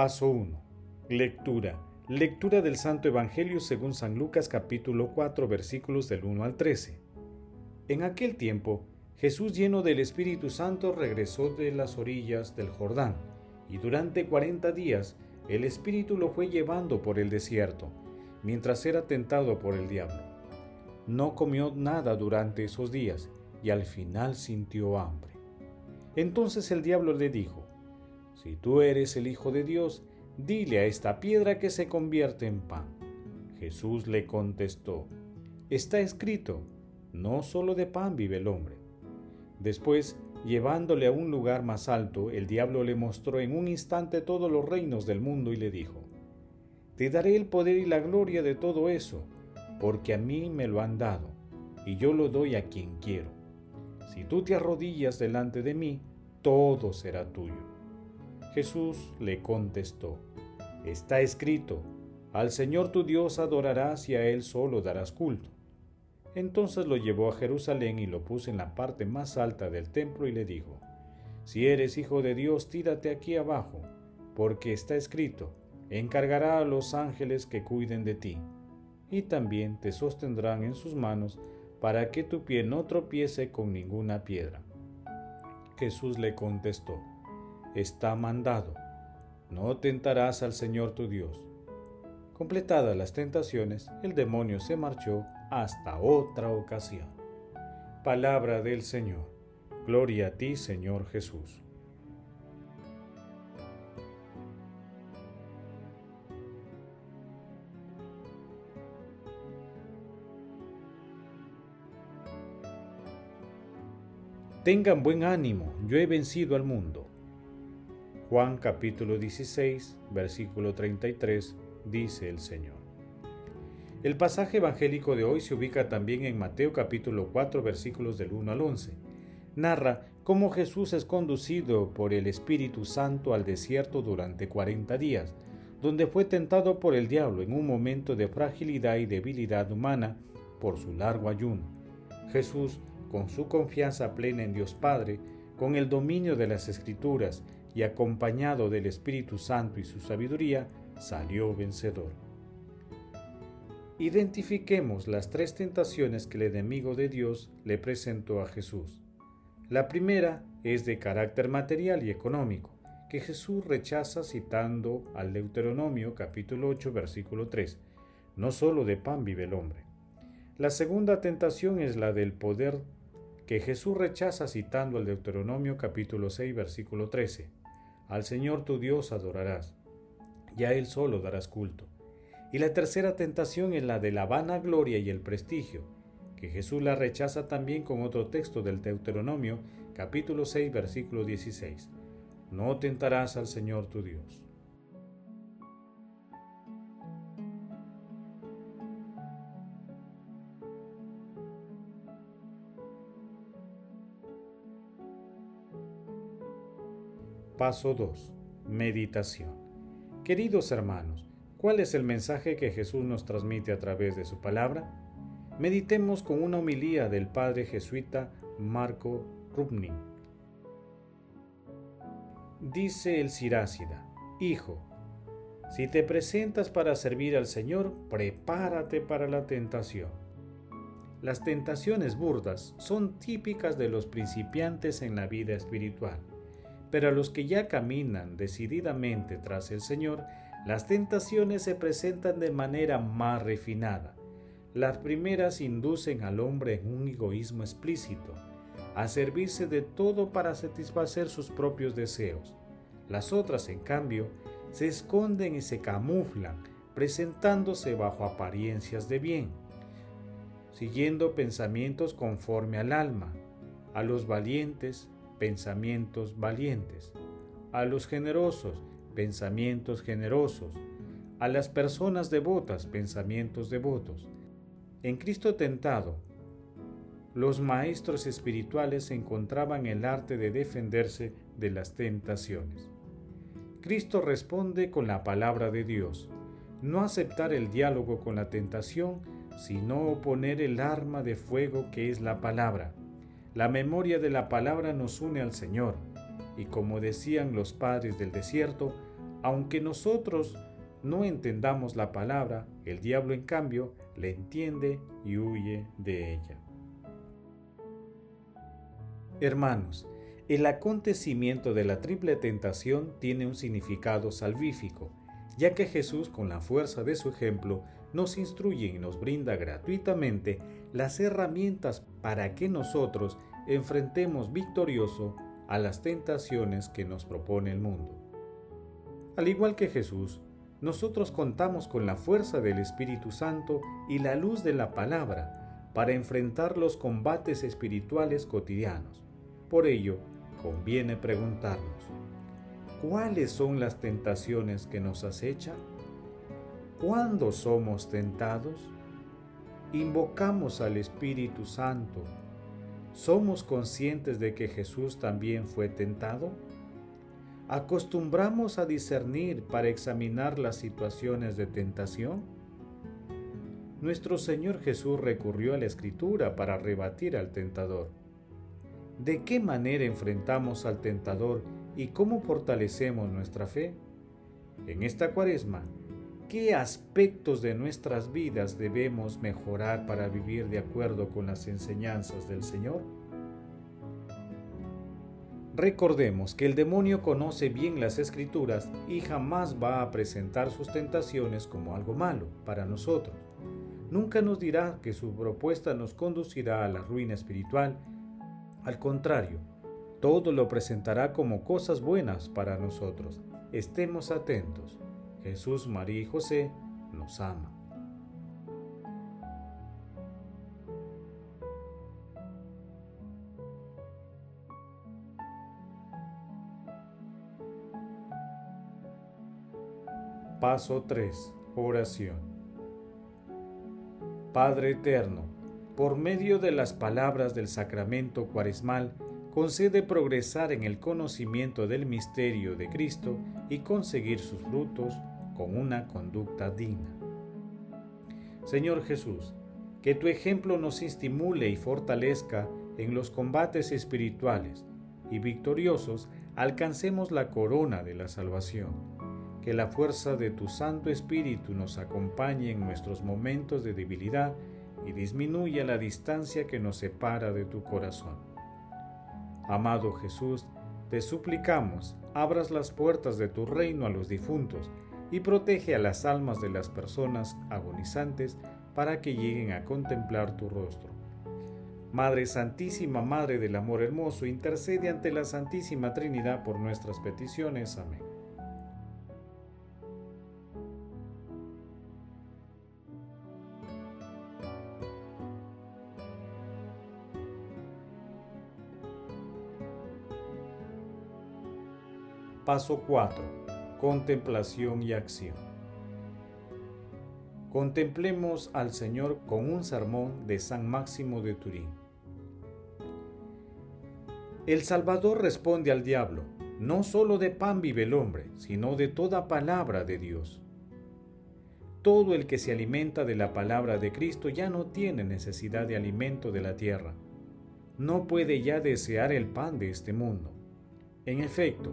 Paso 1. Lectura. Lectura del Santo Evangelio según San Lucas capítulo 4 versículos del 1 al 13. En aquel tiempo, Jesús lleno del Espíritu Santo regresó de las orillas del Jordán, y durante cuarenta días el Espíritu lo fue llevando por el desierto, mientras era tentado por el diablo. No comió nada durante esos días, y al final sintió hambre. Entonces el diablo le dijo, si tú eres el Hijo de Dios, dile a esta piedra que se convierte en pan. Jesús le contestó, está escrito, no solo de pan vive el hombre. Después, llevándole a un lugar más alto, el diablo le mostró en un instante todos los reinos del mundo y le dijo, Te daré el poder y la gloria de todo eso, porque a mí me lo han dado, y yo lo doy a quien quiero. Si tú te arrodillas delante de mí, todo será tuyo. Jesús le contestó, Está escrito, al Señor tu Dios adorarás y a Él solo darás culto. Entonces lo llevó a Jerusalén y lo puso en la parte más alta del templo y le dijo, Si eres hijo de Dios, tírate aquí abajo, porque está escrito, encargará a los ángeles que cuiden de ti, y también te sostendrán en sus manos para que tu pie no tropiece con ninguna piedra. Jesús le contestó, está mandado, no tentarás al Señor tu Dios. Completadas las tentaciones, el demonio se marchó hasta otra ocasión. Palabra del Señor. Gloria a ti, Señor Jesús. Tengan buen ánimo, yo he vencido al mundo. Juan capítulo 16, versículo 33, dice el Señor. El pasaje evangélico de hoy se ubica también en Mateo capítulo 4, versículos del 1 al 11. Narra cómo Jesús es conducido por el Espíritu Santo al desierto durante 40 días, donde fue tentado por el diablo en un momento de fragilidad y debilidad humana por su largo ayuno. Jesús, con su confianza plena en Dios Padre, con el dominio de las Escrituras y acompañado del Espíritu Santo y su sabiduría, salió vencedor. Identifiquemos las tres tentaciones que el enemigo de Dios le presentó a Jesús. La primera es de carácter material y económico, que Jesús rechaza citando al Deuteronomio capítulo 8 versículo 3. No solo de pan vive el hombre. La segunda tentación es la del poder que Jesús rechaza citando al Deuteronomio capítulo 6 versículo 13. Al Señor tu Dios adorarás, y a Él solo darás culto. Y la tercera tentación es la de la vanagloria y el prestigio, que Jesús la rechaza también con otro texto del Deuteronomio capítulo 6 versículo 16. No tentarás al Señor tu Dios. Paso 2. Meditación. Queridos hermanos, ¿cuál es el mensaje que Jesús nos transmite a través de su palabra? Meditemos con una homilía del padre jesuita Marco Rubnin. Dice el Sirácida, Hijo, si te presentas para servir al Señor, prepárate para la tentación. Las tentaciones burdas son típicas de los principiantes en la vida espiritual pero a los que ya caminan decididamente tras el Señor, las tentaciones se presentan de manera más refinada. Las primeras inducen al hombre en un egoísmo explícito, a servirse de todo para satisfacer sus propios deseos. Las otras, en cambio, se esconden y se camuflan, presentándose bajo apariencias de bien. siguiendo pensamientos conforme al alma, a los valientes, pensamientos valientes, a los generosos, pensamientos generosos, a las personas devotas, pensamientos devotos. En Cristo tentado, los maestros espirituales encontraban el arte de defenderse de las tentaciones. Cristo responde con la palabra de Dios, no aceptar el diálogo con la tentación, sino oponer el arma de fuego que es la palabra. La memoria de la palabra nos une al Señor, y como decían los padres del desierto, aunque nosotros no entendamos la palabra, el diablo en cambio le entiende y huye de ella. Hermanos, el acontecimiento de la triple tentación tiene un significado salvífico, ya que Jesús con la fuerza de su ejemplo nos instruye y nos brinda gratuitamente las herramientas para que nosotros enfrentemos victorioso a las tentaciones que nos propone el mundo. Al igual que Jesús, nosotros contamos con la fuerza del Espíritu Santo y la luz de la palabra para enfrentar los combates espirituales cotidianos. Por ello, conviene preguntarnos, ¿cuáles son las tentaciones que nos acechan? ¿Cuándo somos tentados? ¿Invocamos al Espíritu Santo ¿Somos conscientes de que Jesús también fue tentado? ¿Acostumbramos a discernir para examinar las situaciones de tentación? Nuestro Señor Jesús recurrió a la Escritura para rebatir al tentador. ¿De qué manera enfrentamos al tentador y cómo fortalecemos nuestra fe? En esta cuaresma, ¿qué aspectos de nuestras vidas debemos mejorar para vivir de acuerdo con las enseñanzas del Señor? Recordemos que el demonio conoce bien las escrituras y jamás va a presentar sus tentaciones como algo malo para nosotros. Nunca nos dirá que su propuesta nos conducirá a la ruina espiritual. Al contrario, todo lo presentará como cosas buenas para nosotros. Estemos atentos. Jesús, María y José nos ama. Paso 3. Oración. Padre Eterno, por medio de las palabras del sacramento cuaresmal, concede progresar en el conocimiento del misterio de Cristo y conseguir sus frutos con una conducta digna. Señor Jesús, que tu ejemplo nos estimule y fortalezca en los combates espirituales y victoriosos alcancemos la corona de la salvación. Que la fuerza de tu Santo Espíritu nos acompañe en nuestros momentos de debilidad y disminuya la distancia que nos separa de tu corazón. Amado Jesús, te suplicamos, abras las puertas de tu reino a los difuntos y protege a las almas de las personas agonizantes para que lleguen a contemplar tu rostro. Madre Santísima, Madre del Amor Hermoso, intercede ante la Santísima Trinidad por nuestras peticiones. Amén. Paso 4 contemplación y acción. Contemplemos al Señor con un sermón de San Máximo de Turín. El Salvador responde al diablo, no solo de pan vive el hombre, sino de toda palabra de Dios. Todo el que se alimenta de la palabra de Cristo ya no tiene necesidad de alimento de la tierra. No puede ya desear el pan de este mundo. En efecto,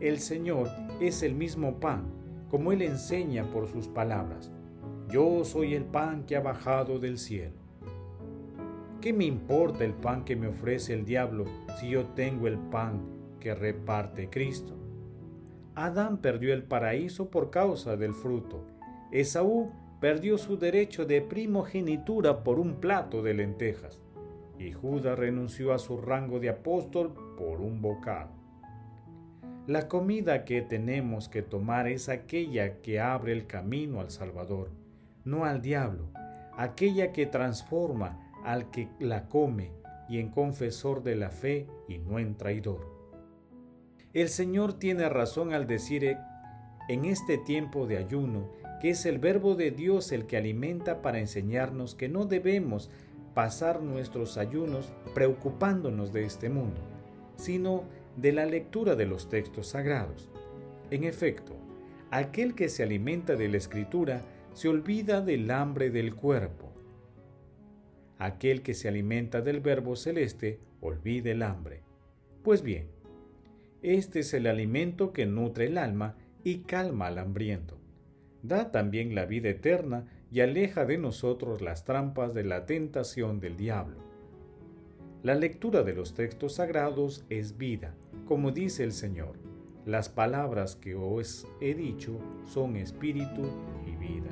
el Señor es el mismo pan, como Él enseña por sus palabras. Yo soy el pan que ha bajado del cielo. ¿Qué me importa el pan que me ofrece el diablo si yo tengo el pan que reparte Cristo? Adán perdió el paraíso por causa del fruto. Esaú perdió su derecho de primogenitura por un plato de lentejas. Y Judas renunció a su rango de apóstol por un bocado. La comida que tenemos que tomar es aquella que abre el camino al Salvador, no al diablo, aquella que transforma al que la come y en confesor de la fe y no en traidor. El Señor tiene razón al decir en este tiempo de ayuno que es el verbo de Dios el que alimenta para enseñarnos que no debemos pasar nuestros ayunos preocupándonos de este mundo, sino de la lectura de los textos sagrados. En efecto, aquel que se alimenta de la escritura se olvida del hambre del cuerpo. Aquel que se alimenta del verbo celeste olvida el hambre. Pues bien, este es el alimento que nutre el alma y calma al hambriento. Da también la vida eterna y aleja de nosotros las trampas de la tentación del diablo. La lectura de los textos sagrados es vida, como dice el Señor. Las palabras que os he dicho son espíritu y vida.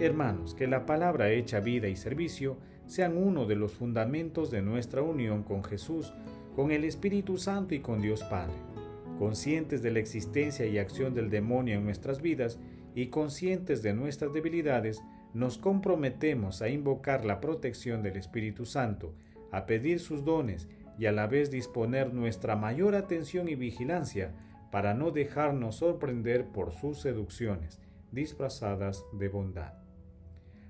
Hermanos, que la palabra hecha vida y servicio sean uno de los fundamentos de nuestra unión con Jesús, con el Espíritu Santo y con Dios Padre. Conscientes de la existencia y acción del demonio en nuestras vidas y conscientes de nuestras debilidades, nos comprometemos a invocar la protección del Espíritu Santo, a pedir sus dones y a la vez disponer nuestra mayor atención y vigilancia para no dejarnos sorprender por sus seducciones, disfrazadas de bondad.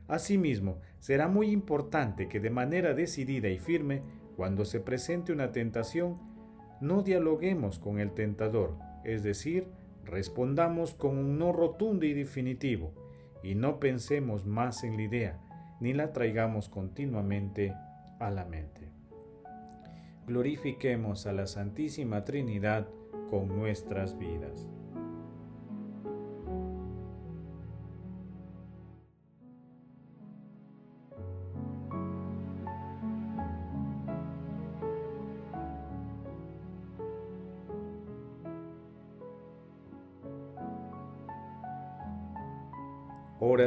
Asimismo, será muy importante que de manera decidida y firme, cuando se presente una tentación, no dialoguemos con el tentador, es decir, respondamos con un no rotundo y definitivo, y no pensemos más en la idea, ni la traigamos continuamente a la mente glorifiquemos a la Santísima Trinidad con nuestras vidas.